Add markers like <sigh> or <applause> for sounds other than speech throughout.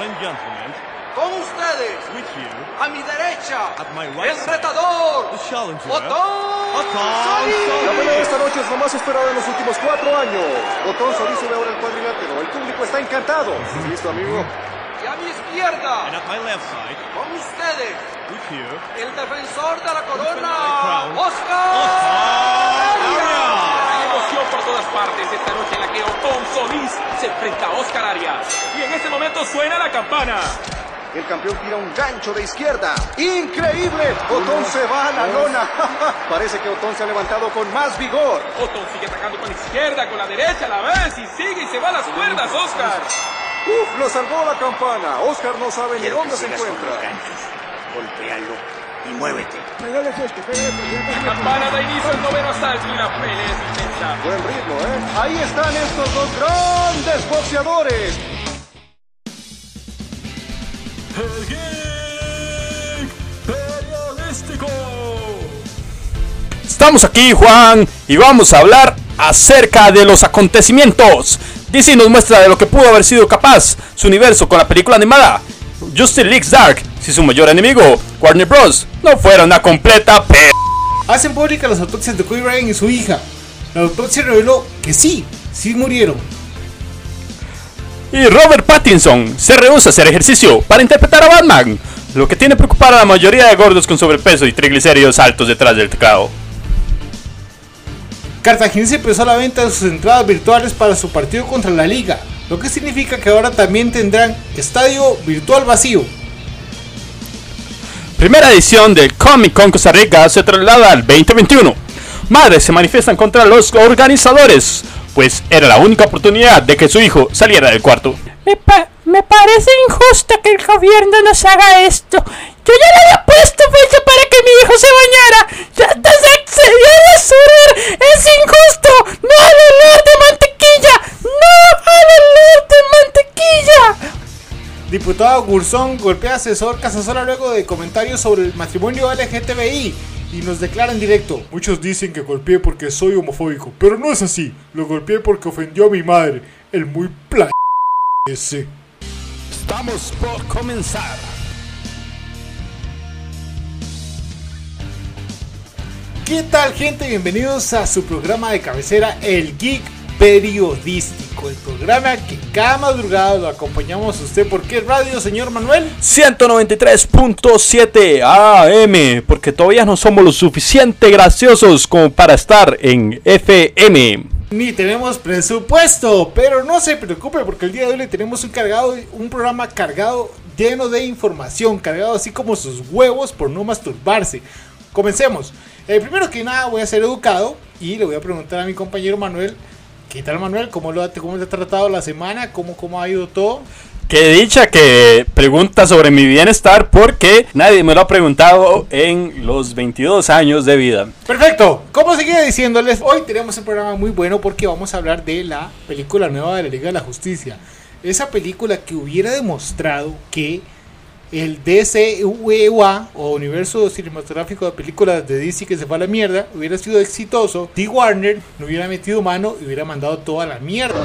and gentlemen, Con ustedes, with you, a mi derecha, At my right el side, retador, the challenger, Otón Otón Solís. La pelea de esta noche es la más esperada en los últimos cuatro años. Botón Solís sube ahora el cuadrilátero. El público está encantado. ¿Listo, amigo? Y a mi izquierda, and at my left side, con ustedes, with you, el defensor de la corona, crown, Oscar emoción por todas partes esta noche en la que Otón Solís se enfrenta a Oscar Arias. Y en este momento suena la campana. El campeón tira un gancho de izquierda. ¡Increíble! Otón se va a la lona. <laughs> Parece que Otón se ha levantado con más vigor. Otón sigue atacando con la izquierda, con la derecha a la vez y sigue y se va a las cuerdas, Oscar. ¡Uf! Lo salvó la campana. Oscar no sabe ni Quiero dónde se sigas con y muévete. La campana da inicio al noveno asalto y la pelea es intensa. Buen ritmo, ¿eh? Ahí están estos dos grandes boxeadores. El Geek Periodístico. Estamos aquí, Juan, y vamos a hablar acerca de los acontecimientos. DC nos muestra de lo que pudo haber sido capaz su universo con la película animada Justice League Dark, si su mayor enemigo, Warner Bros., no fuera una completa p. Hacen públicas las autopsias de Kobe Bryant y su hija. La autopsia reveló que sí, sí murieron. Y Robert Pattinson se rehúsa a hacer ejercicio para interpretar a Batman, lo que tiene preocupar a la mayoría de gordos con sobrepeso y triglicéridos altos detrás del teclado. Cartaginés empezó la venta de sus entradas virtuales para su partido contra la liga, lo que significa que ahora también tendrán estadio virtual vacío. Primera edición del Comic Con Costa Rica se traslada al 2021. Madres se manifiestan contra los organizadores, pues era la única oportunidad de que su hijo saliera del cuarto. Me, pa- me parece injusto que el gobierno nos haga esto. Yo ya le había puesto fecha para que mi hijo se bañara. Ya se excedió de sudor. Es injusto. No al olor de mantequilla. Diputado Gurzón golpea a asesor Casasola luego de comentarios sobre el matrimonio LGTBI y nos declara en directo. Muchos dicen que golpeé porque soy homofóbico, pero no es así. Lo golpeé porque ofendió a mi madre, el muy play ese. Estamos por comenzar. ¿Qué tal gente? Bienvenidos a su programa de cabecera, El Geek Periodístico, el programa que cada madrugada lo acompañamos a usted. ¿Por qué radio, señor Manuel? 193.7 AM, porque todavía no somos lo suficiente graciosos como para estar en FM. Ni tenemos presupuesto, pero no se preocupe porque el día de hoy le tenemos un cargado, un programa cargado lleno de información, cargado así como sus huevos por no masturbarse. Comencemos. Eh, primero que nada voy a ser educado y le voy a preguntar a mi compañero Manuel, ¿qué tal Manuel? ¿Cómo lo ha, cómo le ha tratado la semana? ¿Cómo, cómo ha ido todo? Qué dicha que pregunta sobre mi bienestar porque nadie me lo ha preguntado en los 22 años de vida. Perfecto, como seguía diciéndoles, hoy tenemos un programa muy bueno porque vamos a hablar de la película nueva de la Liga de la Justicia. Esa película que hubiera demostrado que el DCUA o Universo Cinematográfico de Películas de DC que se fue a la mierda hubiera sido exitoso. T. Warner no hubiera metido mano y hubiera mandado toda la mierda.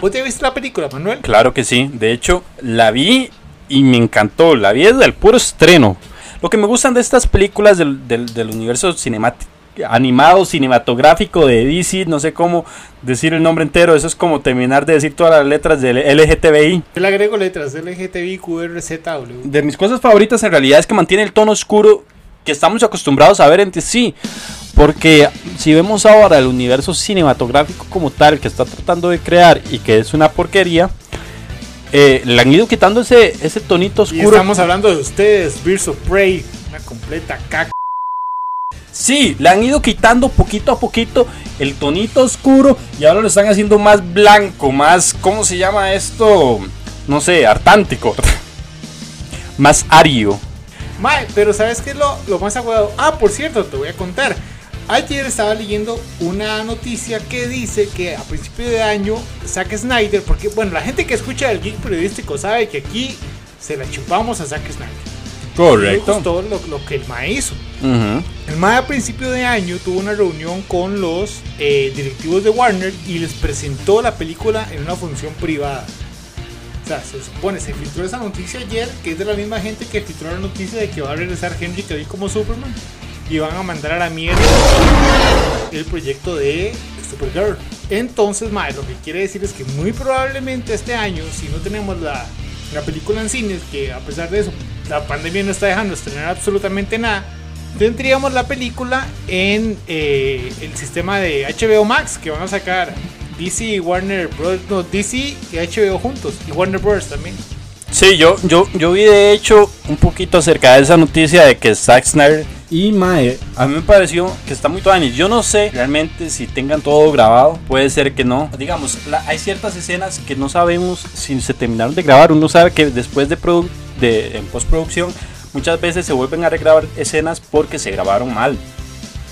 ¿Vos te viste la película, Manuel? Claro que sí, de hecho la vi y me encantó, la vi desde el puro estreno. Lo que me gustan de estas películas del, del- del universo cinemático animado cinematográfico de DC, no sé cómo decir el nombre entero, eso es como terminar de decir todas las letras del LGTBI. Yo le agrego letras LGTBI, QRZW. De mis cosas favoritas en realidad es que mantiene el tono oscuro que estamos acostumbrados a ver en sí. Porque si vemos ahora el universo cinematográfico como tal que está tratando de crear y que es una porquería, eh, le han ido quitando ese, ese tonito Y oscuro. estamos hablando de ustedes, Birds of Prey, una completa caca. Sí, le han ido quitando poquito a poquito el tonito oscuro y ahora lo están haciendo más blanco, más, ¿cómo se llama esto? No sé, artántico. <laughs> más ario. Mae, pero ¿sabes qué es lo, más aguado? Ah, por cierto, te voy a contar. Ayer estaba leyendo una noticia que dice que a principio de año Zack Snyder, porque bueno, la gente que escucha el geek periodístico sabe que aquí se la chupamos a Zack Snyder. Me gustó lo, lo que el Mae hizo. Ujú. El MAE a principio de año tuvo una reunión con los eh, directivos de Warner y les presentó la película en una función privada. sea, se supone, se filtró esa noticia ayer, que es de la misma gente que filtró la noticia de que va a regresar Henry Cavill como Superman. Y van a mandar a la mierda el proyecto de Supergirl. Entonces, mae, lo que quiere decir es que muy probablemente este año, si no tenemos la, la película en cines, que a pesar de eso, la pandemia no está dejando estrenar absolutamente nada, tendríamos la película en eh, el sistema de HBO Max, que van a sacar DC y Warner Bros. No, DC y HBO juntos, y Warner Bros. también. Sí, yo, yo, yo vi de hecho un poquito acerca de esa noticia de que Zack Snyder y Mae, a mí me pareció que está muy tuanis. Yo no sé realmente si tengan todo grabado, puede ser que no. Digamos, la- hay ciertas escenas que no sabemos si se terminaron de grabar. Uno sabe que después de, de en postproducción muchas veces se vuelven a regrabar escenas porque se grabaron mal.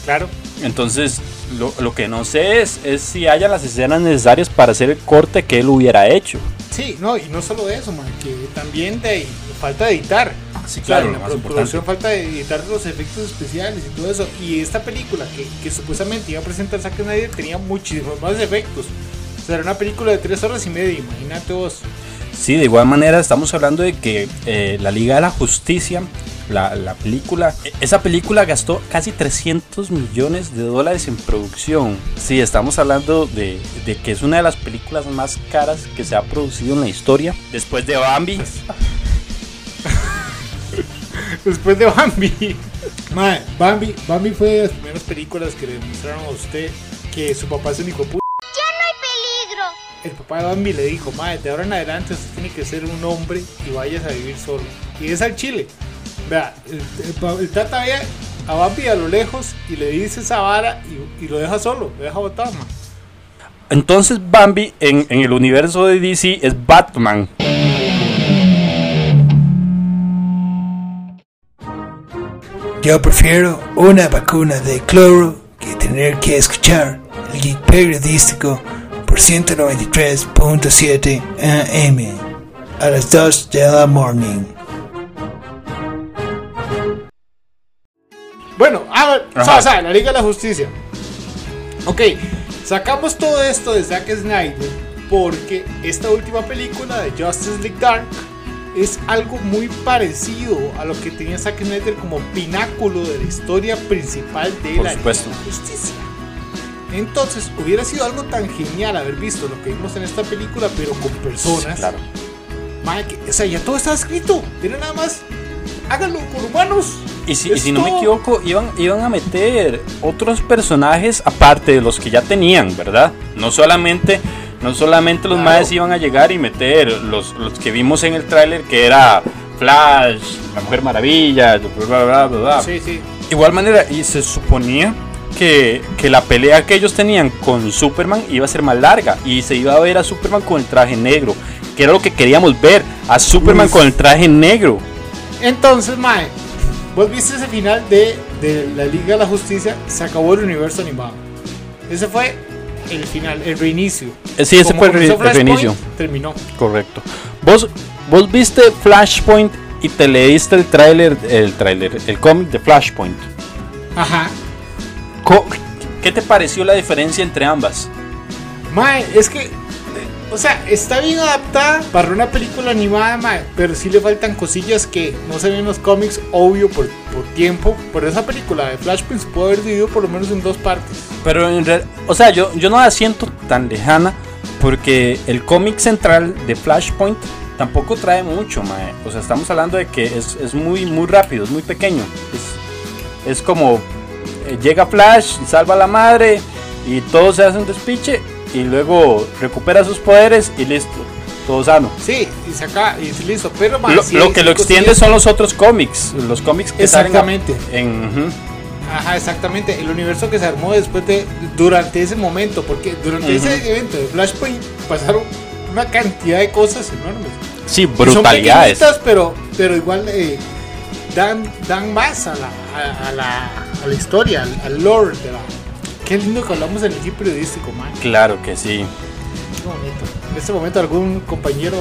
Claro. Entonces, lo, lo que no sé es, es si haya las escenas necesarias para hacer el corte que él hubiera hecho. Sí, no, y no solo eso, man, que también de falta de editar. Sí, claro, en la producción falta de editar los efectos especiales y todo eso. Y esta película que, que supuestamente iba a presentar Zack Snyder tenía muchísimos más efectos. O sea, era una película de tres horas y media, imagínate vos. Sí, de igual manera estamos hablando de que eh, la Liga de la Justicia, la, la película, e- esa película gastó casi 300 millones de dólares en producción. Sí, estamos hablando de, de que es una de las películas más caras que se ha producido en la historia. Después de Bambi. <laughs> Después de Bambi. Mae, Bambi, Bambi fue de las primeras películas que le demostraron a usted que su papá es un hijo de El papá de Bambi le dijo, Mae, de ahora en adelante usted tiene que ser un hombre y vayas a vivir solo. Y es al chile. Vea, el, el pa- el tata ve a Bambi a lo lejos y le dice esa vara y, y lo deja solo, lo deja botado, man. Entonces Bambi en, en el universo de DC es Batman. Yo prefiero una vacuna de cloro que tener que escuchar el geek periodístico por 193.7 AM a las 2 de la morning. Bueno, a ver, Ajá. sa- sa, la Liga de la Justicia. Ok, sacamos todo esto de Zack Snyder porque esta última película de Justice League Dark es algo muy parecido a lo que tenía Zack Snyder como pináculo de la historia principal de Por la supuesto. Liga de la Justicia. Entonces, hubiera sido algo tan genial haber visto lo que vimos en esta película, pero con personas. Claro. Mae, que- o sea, ya todo está escrito. Era nada más, háganlo por humanos. Y si, y si no me equivoco, iban, iban a meter otros personajes aparte de los que ya tenían, ¿verdad? No solamente, no solamente los Claro. maes iban a llegar y meter los, los que vimos en el tráiler, que era Flash, la Mujer Maravilla, bla, bla, bla, bla, bla. Sí, sí. Igual manera, y se suponía que, que la pelea que ellos tenían con Superman iba a ser más larga y se iba a ver a Superman con el traje negro, que era lo que queríamos ver, a Superman Uf. con el traje negro. Entonces, Mae, vos viste ese final de, de la Liga de la Justicia, se acabó el universo animado. Ese fue el final, el reinicio. Eh, sí, ese Como fue el, re- el reinicio. Terminó. Correcto. ¿Vos, vos viste Flashpoint y te leíste el tráiler, el tráiler, el cómic de Flashpoint. Ajá. ¿Qué te pareció la diferencia entre ambas? Mae, es que, o sea, está bien adaptada para una película animada, mae, pero sí le faltan cosillas que no se ven en los cómics, obvio, por, por tiempo. Pero esa película de Flashpoint se puede haber dividido por lo menos en dos partes. Pero en real- o sea, yo, yo no la siento tan lejana porque el cómic central de Flashpoint tampoco trae mucho, mae. O sea, estamos hablando de que es, es muy, muy rápido, es muy pequeño. Es, es como llega Flash, salva a la madre y todo se hace un despiche y luego recupera sus poderes y listo, todo sano. Sí, y saca, y listo. Pero, mae, Lo, que lo extiende son los otros cómics, los cómics que salen Exactamente. en, ujú. Ajá, exactamente. El universo que se armó después de. Durante ese momento. Porque durante ese evento de Flashpoint pasaron una cantidad de cosas enormes. Sí, son brutalidades. pequeñitas, pero, pero igual eh, dan, dan más a la, a, a la, a la historia, al, al lore de la. Qué lindo que hablamos en el equipo periodístico, man. Claro que sí. Qué bonito. En este momento algún compañero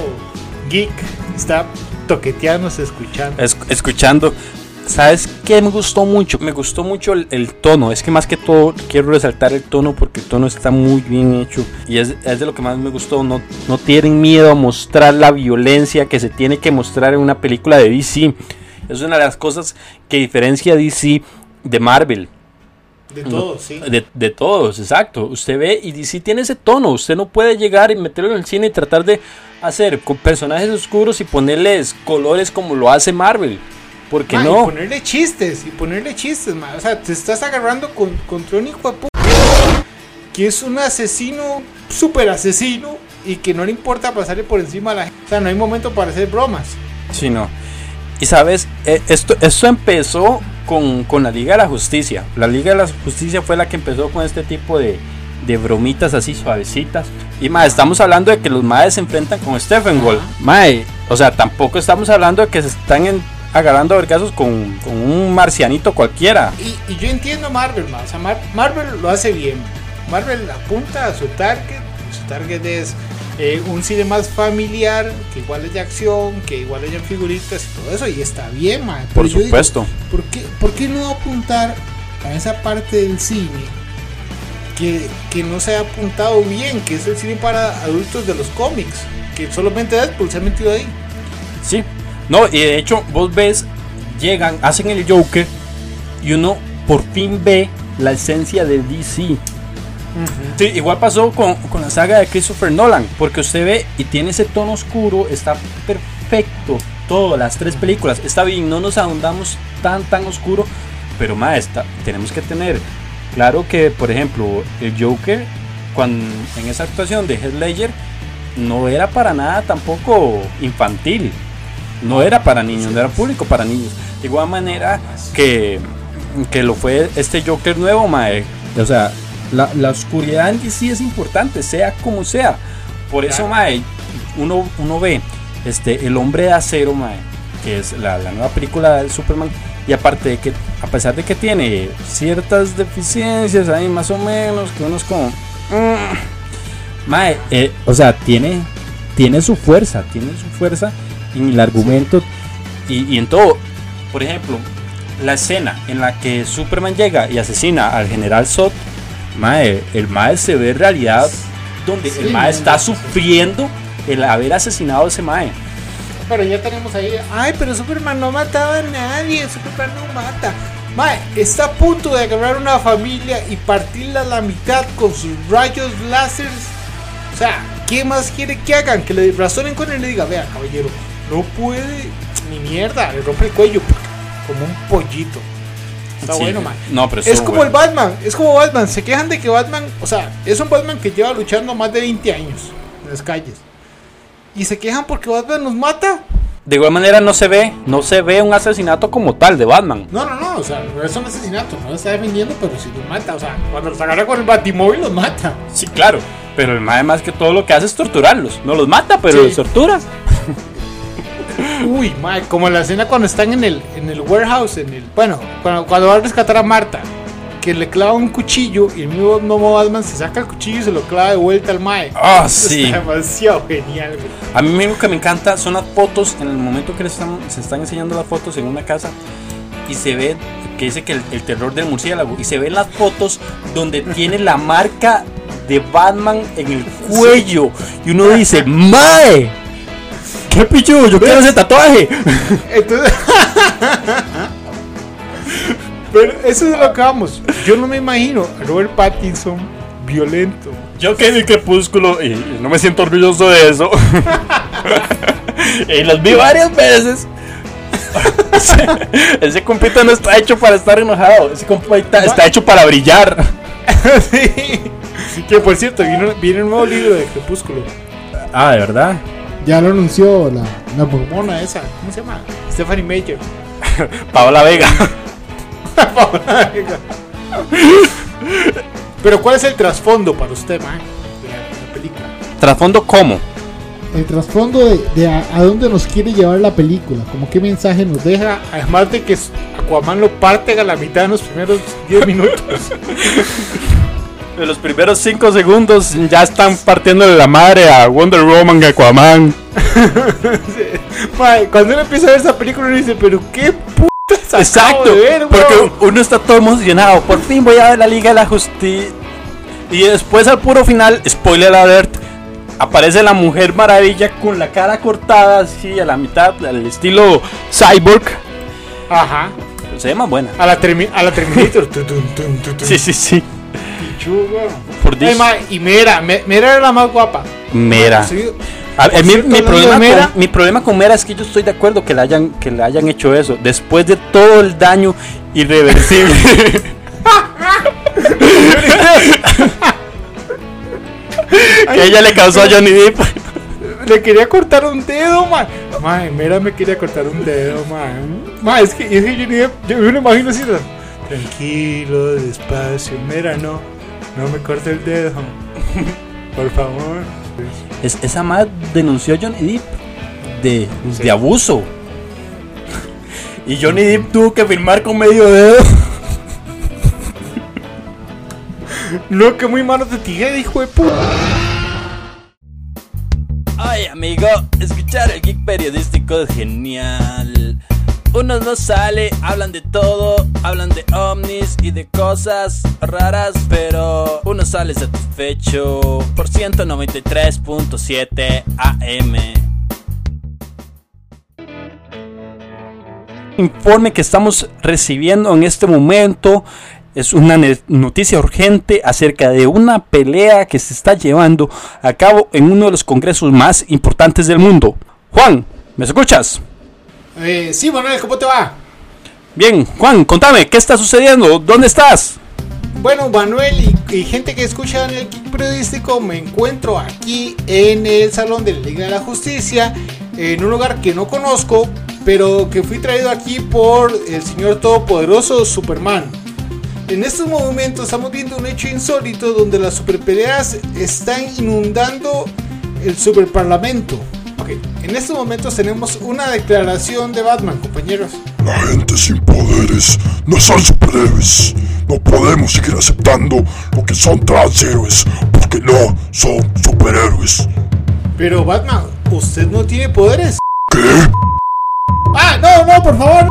geek está toqueteándose, escuchando. Es- escuchando. ¿sabes qué me gustó mucho? Me gustó mucho el, el tono. Es que más que todo quiero resaltar el tono porque el tono está muy bien hecho. Y es, es de lo que más me gustó. No, no tienen miedo a mostrar la violencia que se tiene que mostrar en una película de DC. Es una de las cosas que diferencia a DC de Marvel. De todos, sí. De, de todos, exacto. Usted ve y DC tiene ese tono. Usted no puede llegar y meterlo en el cine y tratar de hacer con personajes oscuros y ponerles colores como lo hace Marvel. Porque no. Y ponerle chistes, y ponerle chistes, ma. O sea, te estás agarrando con, contra un hijo de que es un asesino, súper asesino, y que no le importa pasarle por encima a la gente. O sea, no hay momento para hacer bromas. Sí, no. Y sabes, Eh, esto, esto empezó con, con la Liga de la Justicia. La Liga de la Justicia fue la que empezó con este tipo de, de bromitas así suavecitas. Y más, estamos hablando de que los maes se enfrentan con Stephen Wall. Mae, o sea, tampoco estamos hablando de que se están en- agarrando vergazos con, con un marcianito cualquiera. Y, y yo entiendo Marvel, ma. O sea, Mar- Marvel lo hace bien. Marvel apunta a su target. Su target es eh, un cine más familiar, que igual es de acción, que igual hayan figuritas y todo eso. Y está bien, ma. Pero Por digo, supuesto. ¿por, qué, por qué no apuntar a esa parte del cine que, que no se ha apuntado bien? Que es el cine para adultos de los cómics. Que solamente Deadpool se ha metido ahí. Sí. No, y de hecho, vos ves, llegan, hacen el Joker y uno por fin ve la esencia de DC. Sí, igual pasó con, con la saga de Christopher Nolan, porque usted ve y tiene ese tono oscuro, está perfecto. Todas las tres películas, está bien, no nos ahondamos tan, tan oscuro, pero maestra, tenemos que tener claro que, por ejemplo, el Joker, cuando, en esa actuación de Heath Ledger, no era para nada tampoco infantil. No era para niños, no era público para niños. De igual manera que, que lo fue este Joker nuevo, mae. O sea, la, la oscuridad en DC es importante, sea como sea. Por eso, mae, uno, uno ve este, El Hombre de Acero, mae, que es la, la nueva película del Superman. Y aparte de que, a pesar de que tiene ciertas deficiencias ahí más o menos, que uno es como... mm, mae, eh, o sea, tiene, tiene su fuerza, tiene su fuerza en el argumento y, y en todo. Por ejemplo, la escena en la que Superman llega y asesina al general Zod, mae, el mae se ve en realidad donde el mae está sufriendo el haber asesinado a ese mae. Pero ya tenemos ahí. Ay, pero Superman no mataba a nadie. Superman no mata. Mae, está a punto de agarrar una familia y partirla a la mitad con sus rayos láseres. O sea, ¿qué más quiere que hagan? Que le razonen con él y le diga, vea, caballero, no puede. Ni mierda, le rompe el cuello. Como un pollito. Está Sí, bueno, mae. No, pero Es como el. Batman, es como Batman. Se quejan de que Batman, o sea, es un Batman que lleva luchando más de 20 años en las calles. Y se quejan porque Batman nos mata. De igual manera no se ve, no se ve un asesinato como tal de Batman. No, no, no, o sea, no es un asesinato, no lo está defendiendo, pero si los mata, o sea, cuando los agarra con el batimóvil los mata. Sí, claro. Pero el más que todo lo que hace es torturarlos. No los mata, pero Sí. los tortura. <laughs> Uy, mae, como la escena cuando están en el, en el warehouse, en el. Bueno, cuando, cuando va a rescatar a Marta, que le clava un cuchillo y el mismo Batman se saca el cuchillo y se lo clava de vuelta al mae. Ah, sí. Está demasiado genial, güey. A mí lo que me encanta son las fotos, en el momento que les están, se están enseñando las fotos en una casa y se ve que dice que el, el terror del murciélago y se ven las fotos donde tiene la marca de Batman en el cuello y uno dice, <laughs> ¡Mae! ¡Qué pichudo! ¡Yo quiero ese tatuaje! Entonces. <laughs> Pero eso es lo que vamos. Yo no me imagino a Robert Pattinson violento. Yo que vi Crepúsculo y no me siento orgulloso de eso. <laughs> y los vi varias veces. ese, <laughs> ese compita no está hecho para estar enojado. Ese compita está hecho para brillar. sí. Que por cierto, viene, viene un nuevo libro de Crepúsculo. Ah, de verdad. Ya lo anunció la, la mormona esa. ¿Cómo se llama? Stephanie Major. <laughs> <laughs> Paola Vega. Pero ¿cuál es el trasfondo para usted, man? De la, de la película. Trasfondo cómo. El trasfondo de, de a, a dónde nos quiere llevar la película, como qué mensaje nos deja. Además de que Aquaman lo parte a la mitad en los primeros 10 minutos. <laughs> En los primeros 5 segundos ya están partiendo de la madre a Wonder Woman, Aquaman. <laughs> Mae, cuando uno empieza a ver esa película uno dice, pero qué acabo Exacto, de ver, porque uno está todo emocionado. Por fin voy a ver la Liga de la Justicia. Y después al puro final, spoiler alert, aparece la Mujer Maravilla con la cara cortada así a la mitad, al estilo cyborg. Ajá. Pero se ve más buena. A la, termi- a la Terminator. <laughs> Sí, sí, sí. Pichu. Por Ay, mae, y Mera, Me- Mera era la más guapa. Mera. Sí. A- Por eh, mi, cierto, mi hablando problema con, mi problema con Mera es que yo estoy de acuerdo que le hayan, que le hayan hecho eso. Después de todo el daño irreversible. <laughs> que ella le causó a Johnny Depp. Le quería cortar un dedo, man. Mae, Mera me quería cortar un dedo, man. Mae, es que, es que yo, me lo imagino así. Tranquilo, despacio. Mera, no. No me corte el dedo. Por favor. Es- esa madre denunció a Johnny Depp de, de abuso. Y Johnny Depp tuvo que firmar con medio dedo. No, que muy manos de tijera, hijo de puta. Ay, amigo, escuchar el geek periodístico es genial. Uno no sale, hablan de todo, hablan de ovnis y de cosas raras, pero uno sale satisfecho por 193.7 AM. Informe que estamos recibiendo en este momento es una noticia urgente acerca de una pelea que se está llevando a cabo en uno de los congresos más importantes del mundo. Juan, ¿me escuchas? Eh, sí, Manuel, ¿cómo te va? Bien, Juan, contame, ¿qué está sucediendo? ¿Dónde estás? Bueno, Manuel y, y gente que escucha en el Geek Periodístico, me encuentro aquí en el Salón de la Liga de la Justicia, en un lugar que no conozco, pero que fui traído aquí por el señor todopoderoso Superman. En estos momentos estamos viendo un hecho insólito donde las superpeleas están inundando el superparlamento. Ok, en estos momentos tenemos una declaración de Batman, compañeros. La gente sin poderes no son superhéroes. No podemos seguir aceptando lo que son transhéroes porque no son superhéroes. Pero Batman, usted no tiene poderes. ¿Qué? ¡Ah, no, no, por favor!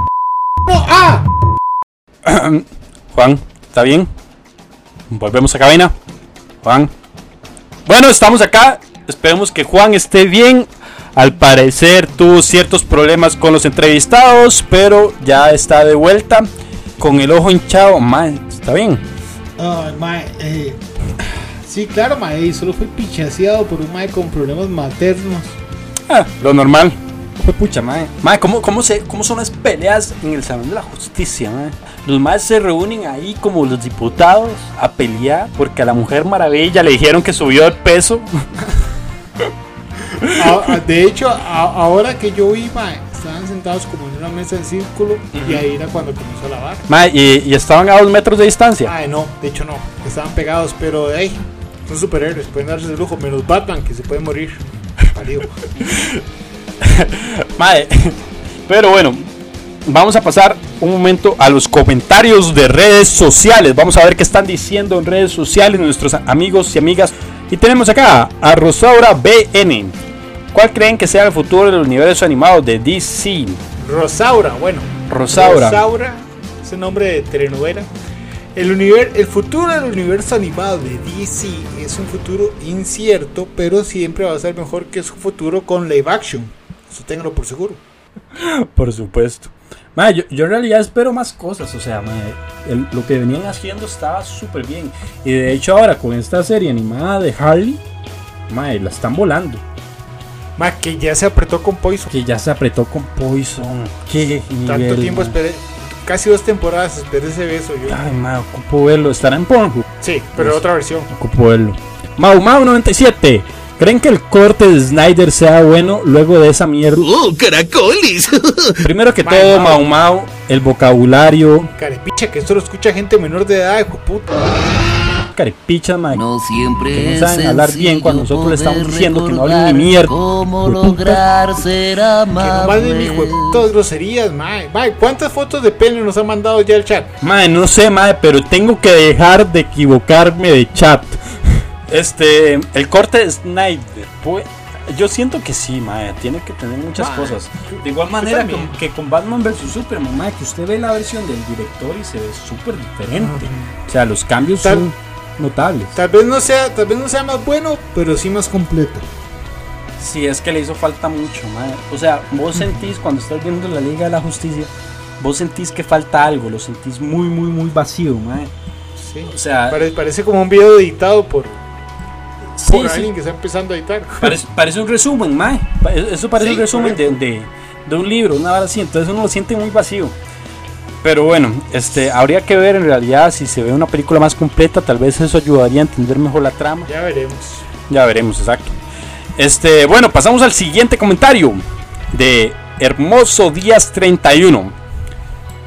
¡No! ¡Ah! Juan, ¿está bien? Volvemos a cabina. Juan. Bueno, estamos acá. Esperemos que Juan esté bien. Al parecer tuvo ciertos problemas con los entrevistados, pero ya está de vuelta. Con el ojo hinchado. Man, ¿está bien? Ay, mae, eh, sí, claro, mae, y solo fui pichaseado por un mae con problemas maternos. Ah, lo normal. Fue pucha, mae. Mae, ¿cómo, cómo, se, ¿cómo son las peleas en el Salón de la Justicia, mae? Los más se reúnen ahí como los diputados a pelear porque a la Mujer Maravilla le dijeron que subió de peso. <laughs> <laughs> Ah, ah, de hecho, a- ahora que yo mae, estaban sentados como en una mesa en círculo y ahí era cuando comenzó a lavar. Mae, y, y estaban a dos metros de distancia. Ay, no, de hecho no, estaban pegados, pero hey, son superhéroes, pueden darse de lujo, menos Batman que se puede morir. <laughs> <laughs> Mae, pero bueno, vamos a pasar un momento a los comentarios de redes sociales. Vamos a ver qué están diciendo en redes sociales nuestros amigos y amigas. Y tenemos acá a Rosaura BN. ¿Cuál creen que sea el futuro del universo animado de DC? Rosaura, bueno. Rosaura. Rosaura, ese nombre de telenovela. El, univer- el futuro del universo animado de DC es un futuro incierto, pero siempre va a ser mejor que su futuro con live action. Eso ténganlo por seguro. <laughs> Por supuesto. Mae, yo, yo en realidad espero más cosas. O sea, el- lo que venían haciendo estaba súper bien. Y de hecho ahora con esta serie animada de Harley, mae, la están volando. Más que ya se apretó con Poison. Que ya se apretó con Poison. Qué Tanto nivel, tiempo esperé, casi dos temporadas esperé ese beso yo. Ay, mae, ocupo verlo. Estará en Pornhub. Sí, pero otra versión. Ocupo verlo. Mau Mau 97. ¿Creen que el corte de Snyder sea bueno luego de esa mierda? ¡Oh, caracoles! <laughs> Primero que todo, Mau. Mau el vocabulario. Carepicha, que esto lo escucha gente menor de edad, hijo puta. Carepichas, mae. No siempre Que no es saben hablar bien cuando nosotros le estamos diciendo que no hablen ni mierda. Cómo lograr ser Que no manden amable. hijo de putas groserías, mae. Mae, ¿cuántas fotos de pene nos han mandado ya el chat? Mae, no sé, mae, pero tengo que dejar de equivocarme de chat. Este, el corte de Snyder. Pues, Yo siento que sí, mae, tiene que tener muchas Mae, cosas. De igual manera que, que con Batman vs Superman, mae, que usted ve la versión del director y se ve súper diferente. O sea, los cambios Tal- son notables. Tal vez no sea, tal vez no sea más bueno, pero sí más completo. Sí, es que le hizo falta mucho, mae. O sea, vos sentís cuando estás viendo la Liga de la Justicia, vos sentís que falta algo, lo sentís muy, muy, muy vacío, mae. Sí. O sea, Pare- parece como un video editado por, Sí, por sí. alguien que está empezando a editar. <laughs> Parece, parece un resumen, mae. Pa- Eso parece Sí, un resumen de, de- de un libro, una hora así. Entonces uno lo siente muy vacío. Pero bueno, este, habría que ver en realidad si se ve una película más completa. Tal vez eso ayudaría a entender mejor la trama. Ya veremos. Ya veremos, exacto. Este, bueno, pasamos al siguiente comentario de Hermoso Díaz 31.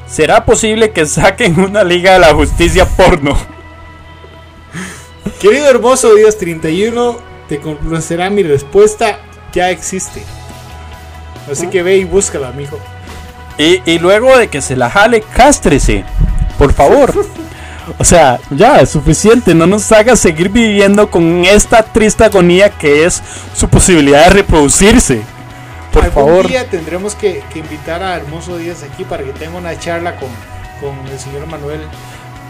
¿Será posible que saquen una Liga de la Justicia porno? <laughs> Querido hermoso Díaz 31, te complacerá mi respuesta. Ya existe. Así que ve y búscala, amigo. Y, y luego de que se la jale, cástrese, por favor. O sea, ya es suficiente. No nos haga seguir viviendo con esta triste agonía que es su posibilidad de reproducirse. Por Algún favor. día tendremos que, que invitar a Hermoso Díaz aquí para que tenga una charla con, con el señor Manuel.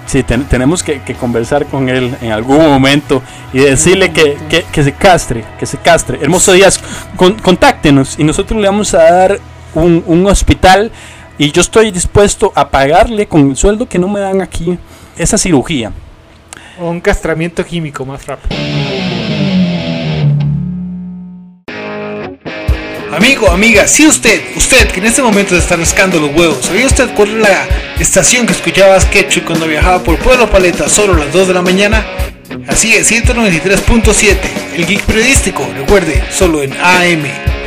Sí, ten- tenemos que, que conversar con él en algún momento y decirle que, que- que se castre, que se castre. Hermoso Díaz, con- contáctenos y nosotros le vamos a dar un, un hospital y yo estoy dispuesto a pagarle con el sueldo que no me dan aquí esa cirugía. O un castramiento químico más rápido. Amigo, amiga, si usted, usted que en este momento se está rascando los huevos, ¿sabía usted cuál es la estación que escuchabas Ketchup cuando viajaba por Pueblo Paleta solo a las 2 de la mañana? Así es, 193.7, el geek periodístico, recuerde, solo en AM.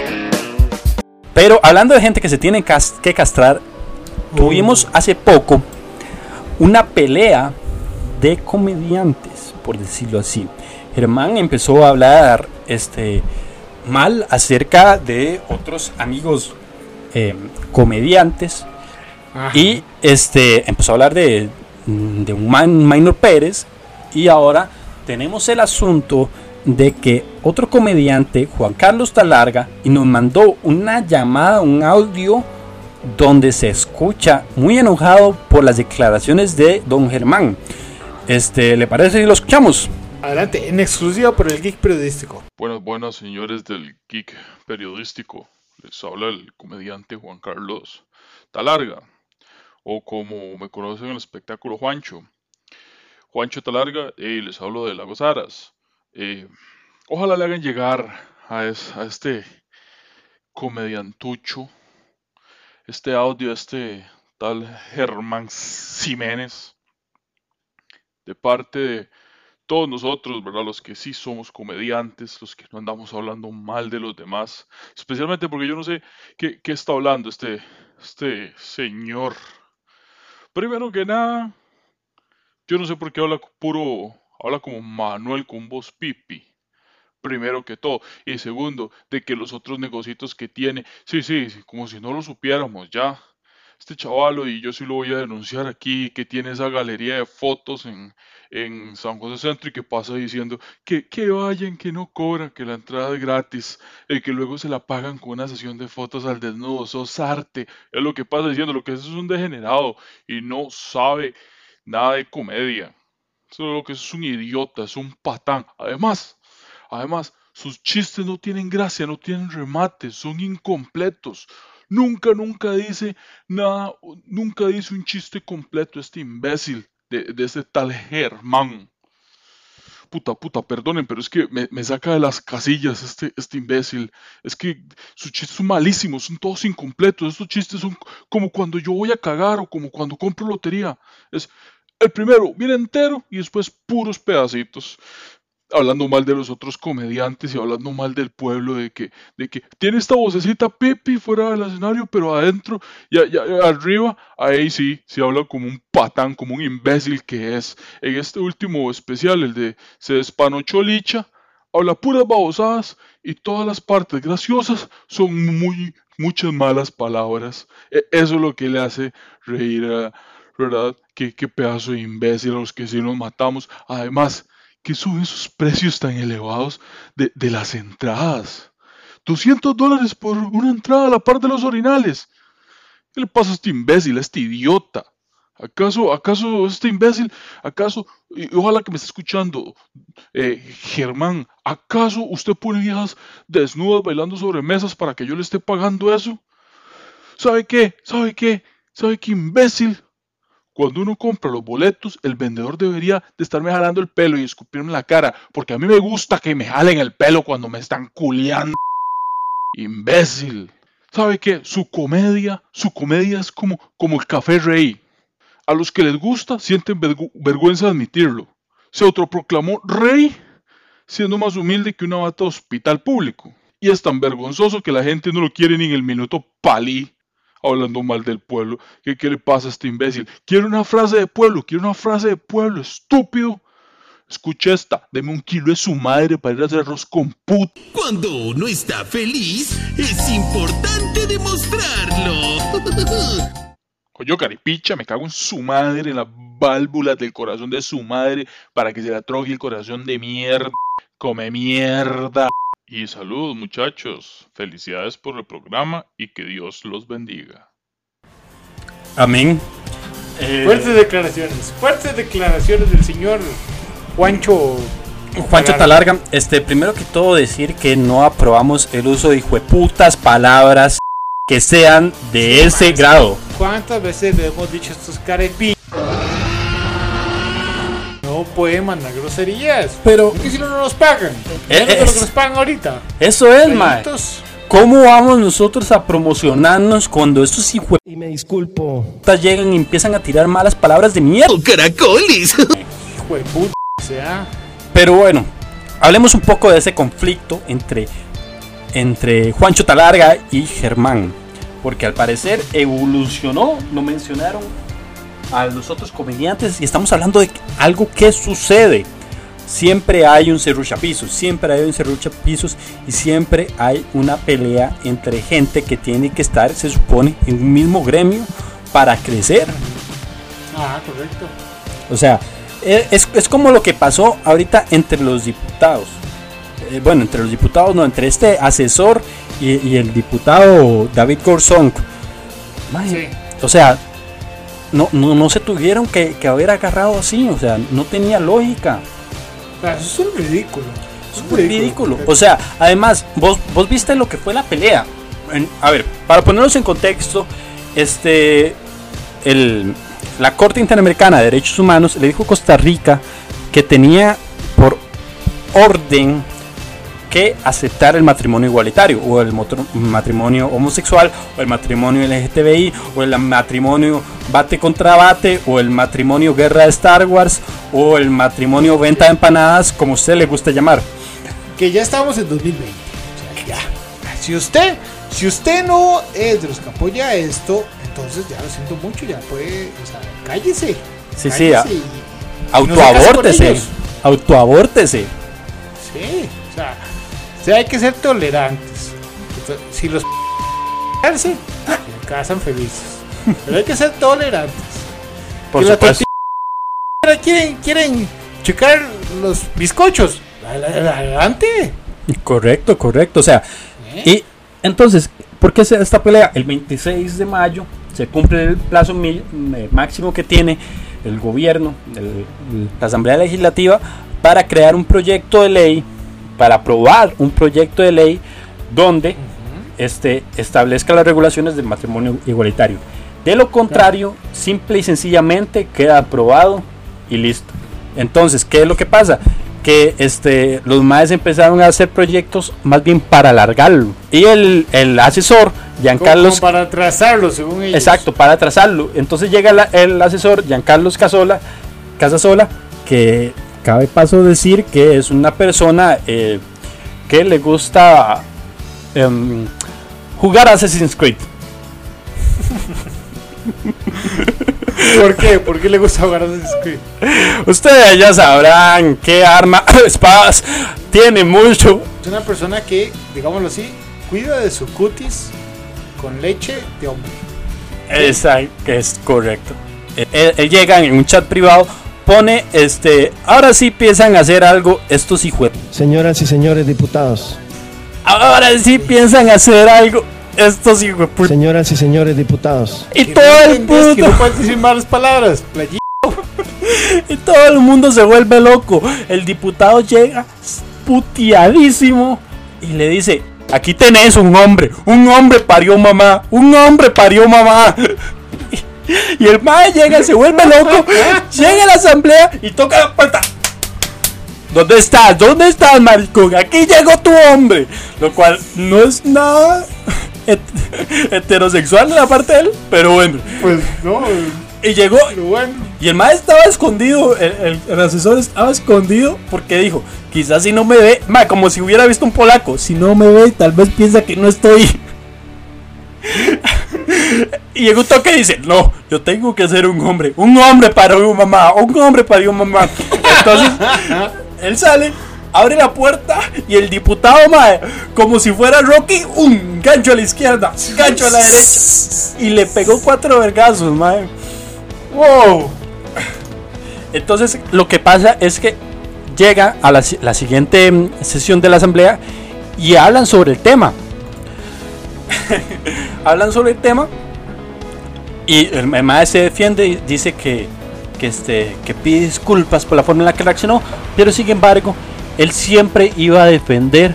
Pero hablando de gente que se tiene que castrar, tuvimos hace poco una pelea de comediantes, por decirlo así. Germán empezó a hablar este, mal acerca de otros amigos eh, comediantes. Y este, empezó a hablar de, de un man, Minor Pérez. Y ahora tenemos el asunto de que otro comediante, Juan Carlos Talarga, y nos mandó una llamada, un audio donde se escucha muy enojado por las declaraciones de don Germán. Este, ¿le parece si lo escuchamos? Adelante, en exclusiva por el geek periodístico. Buenas, buenas señores del Geek Periodístico. Les habla el comediante Juan Carlos Talarga, o como me conocen en el espectáculo Juancho. Juancho Talarga, y les hablo de Lagos Aras. Eh, ojalá le hagan llegar a, es- a este comediantucho, este audio, este tal Germán Jiménez, de parte de todos nosotros, ¿verdad? Los que sí somos comediantes, los que no andamos hablando mal de los demás, especialmente porque yo no sé qué, qué está hablando este, este señor. Primero que nada, yo no sé por qué habla puro, habla como Manuel con voz pipi. Primero que todo. Y segundo, de que los otros negocios que tiene, sí, sí, sí, como si no lo supiéramos ya. Este chavalo, y yo sí lo voy a denunciar aquí, que tiene esa galería de fotos en, en San José Centro y que pasa diciendo que, que vayan, que no cobra, que la entrada es gratis, y que luego se la pagan con una sesión de fotos al desnudo, sos arte, es lo que pasa diciendo, lo que es es un degenerado y no sabe nada de comedia. Eso es lo que es un idiota, es un patán. Además, además, sus chistes no tienen gracia, no tienen remate, son incompletos. Nunca, nunca dice nada, nunca dice un chiste completo este imbécil de, de este tal Germán. Puta, puta, perdonen, pero es que me, me saca de las casillas este, este imbécil. Es que sus chistes son malísimos, son todos incompletos. Estos chistes son como cuando yo voy a cagar o como cuando compro lotería. Es el primero viene entero y después puros pedacitos. Hablando mal de los otros comediantes y hablando mal del pueblo, de que, de que tiene esta vocecita Pepe fuera del escenario, pero adentro y, a- y a- arriba, ahí sí, sí habla como un patán, como un imbécil que es. En este último especial, el de Se despanochó Licha, habla puras babosadas y todas las partes graciosas son muy, muchas malas palabras. E- Eso es lo que le hace reír a, ¿verdad? Qué, qué pedazo de imbécil a los que sí nos matamos. Además, que sube esos precios tan elevados de, de las entradas. 200 dólares por una entrada a la par de los orinales. ¿Qué le pasa a este imbécil, a este idiota? ¿Acaso, acaso este imbécil, acaso, y ojalá que me esté escuchando, eh, Germán, ¿acaso usted pone viejas desnudas bailando sobre mesas para que yo le esté pagando eso? ¿Sabe qué? ¿Sabe qué? ¿Sabe qué imbécil? Cuando uno compra los boletos, el vendedor debería de estarme jalando el pelo y escupirme la cara, porque a mí me gusta que me jalen el pelo cuando me están culeando. Imbécil. ¿Sabe qué? Su comedia, su comedia es como, como el café rey. A los que les gusta sienten vergüenza admitirlo. Se autoproclamó rey siendo más humilde que una bata hospital público. Y es tan vergonzoso que la gente no lo quiere ni en el minuto palí hablando mal del pueblo. ¿Qué, qué le pasa a este imbécil? Quiere una frase de pueblo, quiere una frase de pueblo, estúpido. Escucha esta, deme un kilo de su madre para ir a hacer arroz con puto. Cuando uno está feliz, es importante demostrarlo. <laughs> Coño, caripicha, me cago en su madre, en las válvulas del corazón de su madre, para que se la troje el corazón de mierda. Come mierda. Y saludos, muchachos. Felicidades por el programa y que Dios los bendiga. Amén. Eh, Fuertes declaraciones, fuertes declaraciones del señor Juancho. Juancho Talarga, este, primero que todo decir que no aprobamos el uso de hijueputas palabras que sean de ese grado. ¿Cuántas veces le hemos dicho a estos carepi? No pueden mandar groserías. Pero. ¿Y si no nos pagan? Eh, de lo es- que nos pagan ahorita. Eso es, mae. ¿Cómo vamos nosotros a promocionarnos cuando estos hijos Y me disculpo. llegan y empiezan a tirar malas palabras de mierda? ¡Caracoles! <laughs> Hijo de puta. O sea, Pero bueno, hablemos un poco de ese conflicto entre, entre Juancho Talarga y Germán. Porque al parecer evolucionó, lo mencionaron a los otros comediantes y estamos hablando de algo que sucede. Siempre hay un serruchapisos, siempre hay un serruchapisos y siempre hay una pelea entre gente que tiene que estar, se supone, en un mismo gremio para crecer. ah, correcto. O sea, e- es, es como lo que pasó ahorita entre los diputados. Eh, bueno, entre los diputados, no, entre este asesor y, y el diputado David Corzón. Mae, O sea, no, no, no se tuvieron que, que haber agarrado así, o sea, no tenía lógica. Eso es un ridículo. Es muy ridículo. O sea, además, vos, vos viste lo que fue la pelea. En- a ver, para ponernos en contexto, este, el, la Corte Interamericana de Derechos Humanos le dijo a Costa Rica que tenía por orden que aceptar el matrimonio igualitario o el matrimonio homosexual o el matrimonio LGTBI o el matrimonio bate contra bate o el matrimonio guerra de Star Wars o el matrimonio venta de empanadas como usted le gusta llamar. Que ya estamos en 2020. O sea, ya. Si usted, si usted no es de los que apoya esto, entonces ya lo siento mucho, ya puede, o sea, cállese. Sí, sí, cállese no con autoabórtese. Autoabórtese. Sí, o sea, o sea, hay que ser tolerantes. Entonces, Si los <laughs> se casan felices. Pero hay que ser tolerantes. Por Que la supuesto. tortilla- <laughs> quieren, quieren checar los bizcochos. Adelante. Correcto, correcto. O sea, y entonces, ¿por qué esta pelea? El 26 de mayo se cumple el plazo mi- eh, máximo que tiene el gobierno, el- el- la Asamblea Legislativa, para crear un proyecto de ley, para aprobar un proyecto de ley donde este, establezca las regulaciones del matrimonio igualitario. De lo contrario, simple y sencillamente queda aprobado y listo. Entonces, ¿qué es lo que pasa? Que este, los maes empezaron a hacer proyectos más bien para alargarlo. Y el, el asesor, Giancarlos. Como para trazarlo, según ellos. Exacto, para trazarlo. Entonces llega la- el asesor Giancarlos Casola, Casasola, que cabe paso decir que es una persona eh, que le gusta em, jugar Assassin's Creed. <laughs> ¿Por qué? ¿Por qué le gusta jugar Assassin's Creed? Ustedes ya sabrán qué arma, <laughs> espadas, tiene mucho. Es una persona que, digámoslo así, cuida de su cutis con leche de hombre. Exacto, es correcto. Él, él llega en un chat privado, pone este, ahora sí piensan hacer algo estos hijos. Señoras y señores diputados, Ahora sí piensan hacer algo. Estos hijos. Señoras y señores diputados. Y todo el que mundo. no puedes decir malas palabras. <laughs> Y todo el mundo se vuelve loco. El diputado llega puteadísimo y le dice: Aquí tenés un hombre. Un hombre parió mamá. Un hombre parió mamá. Y el mae llega, se vuelve loco. Llega a la asamblea y toca la puerta. ¿Dónde estás? ¿Dónde estás, maricón? Aquí llegó tu hombre. Lo cual no es nada het- heterosexual de la parte de él, pero bueno. Pues no. Y llegó. Pero bueno. Y el maestro estaba escondido. El, el- el asesor estaba escondido porque dijo: Quizás si no me ve. Ma, como si hubiera visto un polaco. Si no me ve, tal vez piensa que no estoy. Y llegó un toque y dice: No, yo tengo que ser un hombre. Un hombre para un mamá. Un hombre para un mamá. Entonces, <laughs> él sale. Abre la puerta y el diputado, mae, como si fuera Rocky, un gancho a la izquierda, gancho a la derecha. Y le pegó cuatro vergazos, mae. ¡Wow! Entonces, lo que pasa es que llega a la, la siguiente mm, sesión de la asamblea y hablan sobre el tema. <laughs> hablan sobre el tema y el, maestro se defiende y dice que, que, este, que pide disculpas por la forma en la que reaccionó, pero sin embargo, él siempre iba a defender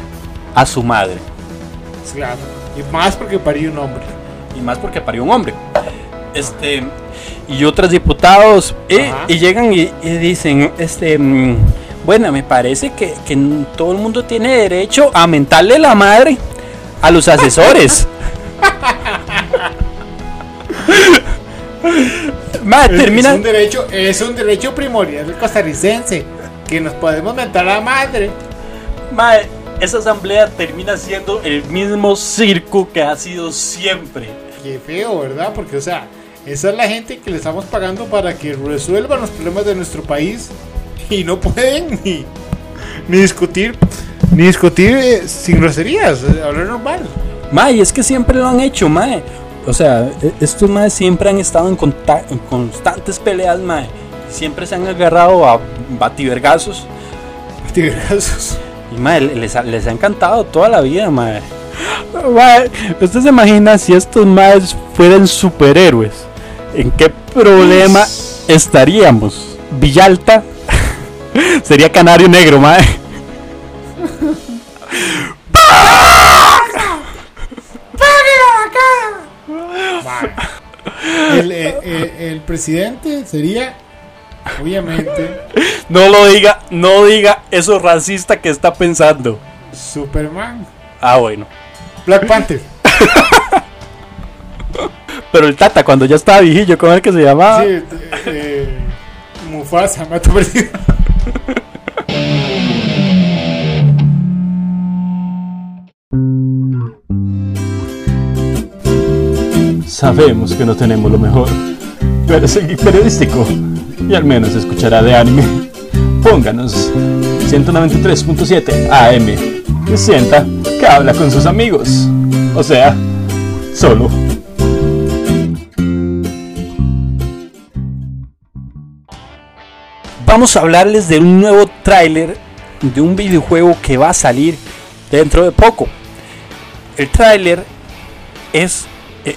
a su madre. Claro. Y más porque parió un hombre. Y más porque parió un hombre. Este y otros diputados eh, y llegan y, y dicen, este, mm, bueno, me parece que, que todo el mundo tiene derecho a mentarle la madre a los asesores. <laughs> Madre, termina. Es un derecho, es un derecho primordial del costarricense. Que nos podemos mentar a la madre. Madre, esa asamblea termina siendo el mismo circo que ha sido siempre. Qué feo, ¿verdad? Porque, o sea, esa es la gente que le estamos pagando para que resuelvan los problemas de nuestro país. Y no pueden ni, ni discutir. Ni discutir eh, sin groserías, eh, hablar normal. Mae, es que siempre lo han hecho, mae. O sea, e- estos maes siempre han estado en, en constantes peleas, mae. Siempre se han agarrado a bativergazos. Bativergazos. Y mae, les ha, les ha encantado toda la vida, mae. <laughs> Mae, ¿usted se imagina si estos maes fueran superhéroes? ¿En qué problema estaríamos? Villalta <laughs> sería canario negro, mae. <laughs> <laughs> El, eh, eh, el presidente sería, obviamente, No lo diga, no diga eso racista que está pensando. Superman. Ah, bueno. Black Panther. <laughs> Pero el Tata, cuando ya estaba viejillo, ¿cómo es que se llamaba? Sí, eh, Mufasa, mato perdido. <laughs> Sabemos que no tenemos lo mejor, pero es el periodístico y al menos escuchará de anime. Pónganos 193.7 AM y sienta que habla con sus amigos. O sea, solo. Vamos a hablarles de un nuevo tráiler de un videojuego que va a salir dentro de poco. El tráiler es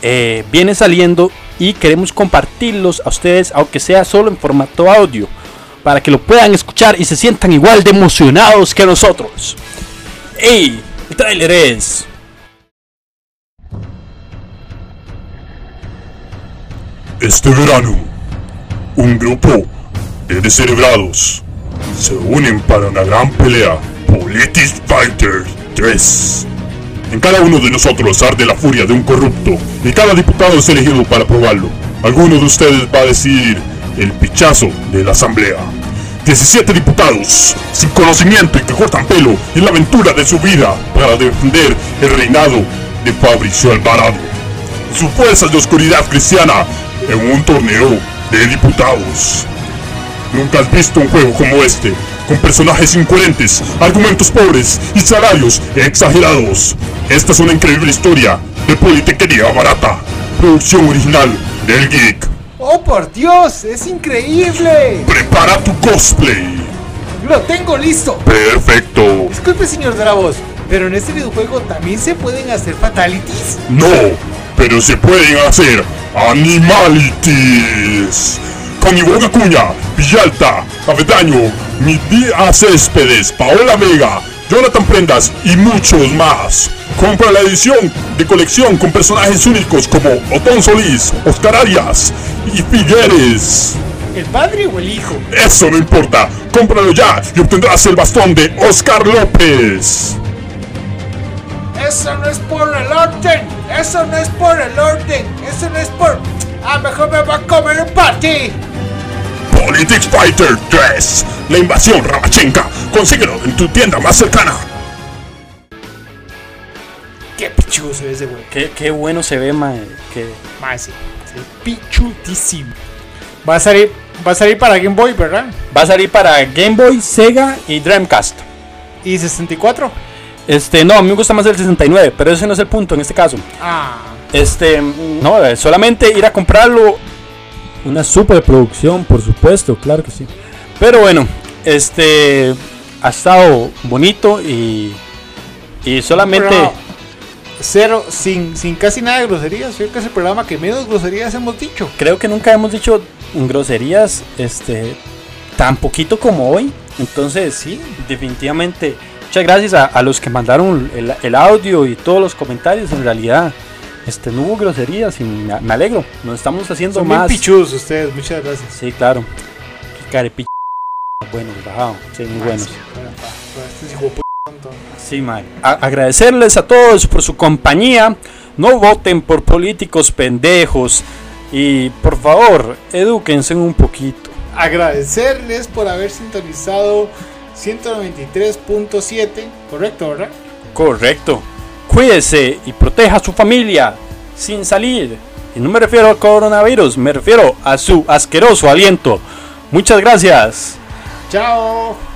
eh, viene saliendo y queremos compartirlos a ustedes, aunque sea solo en formato audio, para que lo puedan escuchar y se sientan igual de emocionados que nosotros. ¡Ey! El tráiler es... Este verano, un grupo de descerebrados se unen para una gran pelea. Politis Fighter 3. En cada uno de nosotros arde la furia de un corrupto y cada diputado es elegido para probarlo. Alguno de ustedes va a decidir el pichazo de la asamblea. 17 diputados sin conocimiento y que cortan pelo en la aventura de su vida para defender el reinado de Fabricio Alvarado. Sus fuerzas de oscuridad cristiana en un torneo de diputados. Nunca has visto un juego como este, con personajes incoherentes, argumentos pobres y salarios exagerados. Esta es una increíble historia de politequería barata. Producción original del Geek. ¡Oh, por Dios! ¡Es increíble! Prepara tu cosplay. ¡Lo tengo listo! Perfecto. Disculpe, señor voz. Pero en este videojuego también se pueden hacer fatalities. No, pero se pueden hacer animalities. Con Ivonne Acuña, Villalta, Avedaño, Midia Céspedes, Paola Vega, Jonathan Prendas y muchos más. Compra la edición de colección con personajes únicos como Otón Solís, Oscar Arias y Figueres. ¿El padre o el hijo? Eso no importa, cómpralo ya y obtendrás el bastón de Oscar López. Eso no es por el orden. Eso no es por el orden. Eso no es por. A mejor me va a comer un party. Politics Fighter 3, la invasión Ramachenka. Consíguelo en tu tienda más cercana. Qué pichudo se ve ese güey. Qué, qué bueno se ve, mae. Que... Mae, sí. Ve pichudísimo. Va a salir. Va a salir para Game Boy, ¿verdad? Va a salir para Game Boy, Sega y Dreamcast. ¿Y 64? Este, no, a mí me gusta más el 69, pero ese no es el punto en este caso. Ah. Este, no, eh, solamente ir a comprarlo. Una superproducción, por supuesto, claro que sí. Pero bueno, este ha estado bonito y y solamente cero, sin, sin casi nada de groserías. Creo que es el programa que menos groserías hemos dicho. creo que nunca hemos dicho groserías este tan poquito como hoy. Entonces, sí, definitivamente muchas gracias a, a los que mandaron el, el audio y todos los comentarios. En realidad, este no hubo groserías y me, me alegro. Nos estamos haciendo Son bien más. pichudos ustedes. Muchas gracias. Sí, claro. Qué carepicho. Bueno, bajado. Sí, muy buenos. Este p- tonto. Sí, man. A- agradecerles a todos por su compañía. No voten por políticos pendejos. Y por favor, edúquense un poquito. Agradecerles por haber sintonizado 193.7. Correcto, ¿verdad? Correcto. Cuídese y proteja a su familia sin salir. Y no me refiero al coronavirus, me refiero a su asqueroso aliento. Muchas gracias. Chao.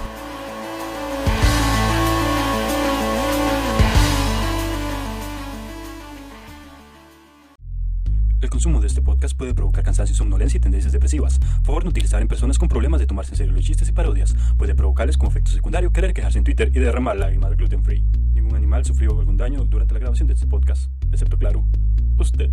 El consumo de este podcast puede provocar cansancio, somnolencia y tendencias depresivas. Favor no utilizar en personas con problemas de tomarse en serio los chistes y parodias. Puede provocarles como efecto secundario querer quejarse en Twitter y derramar lágrimas gluten free. Ningún animal sufrió algún daño durante la grabación de este podcast, excepto claro, usted.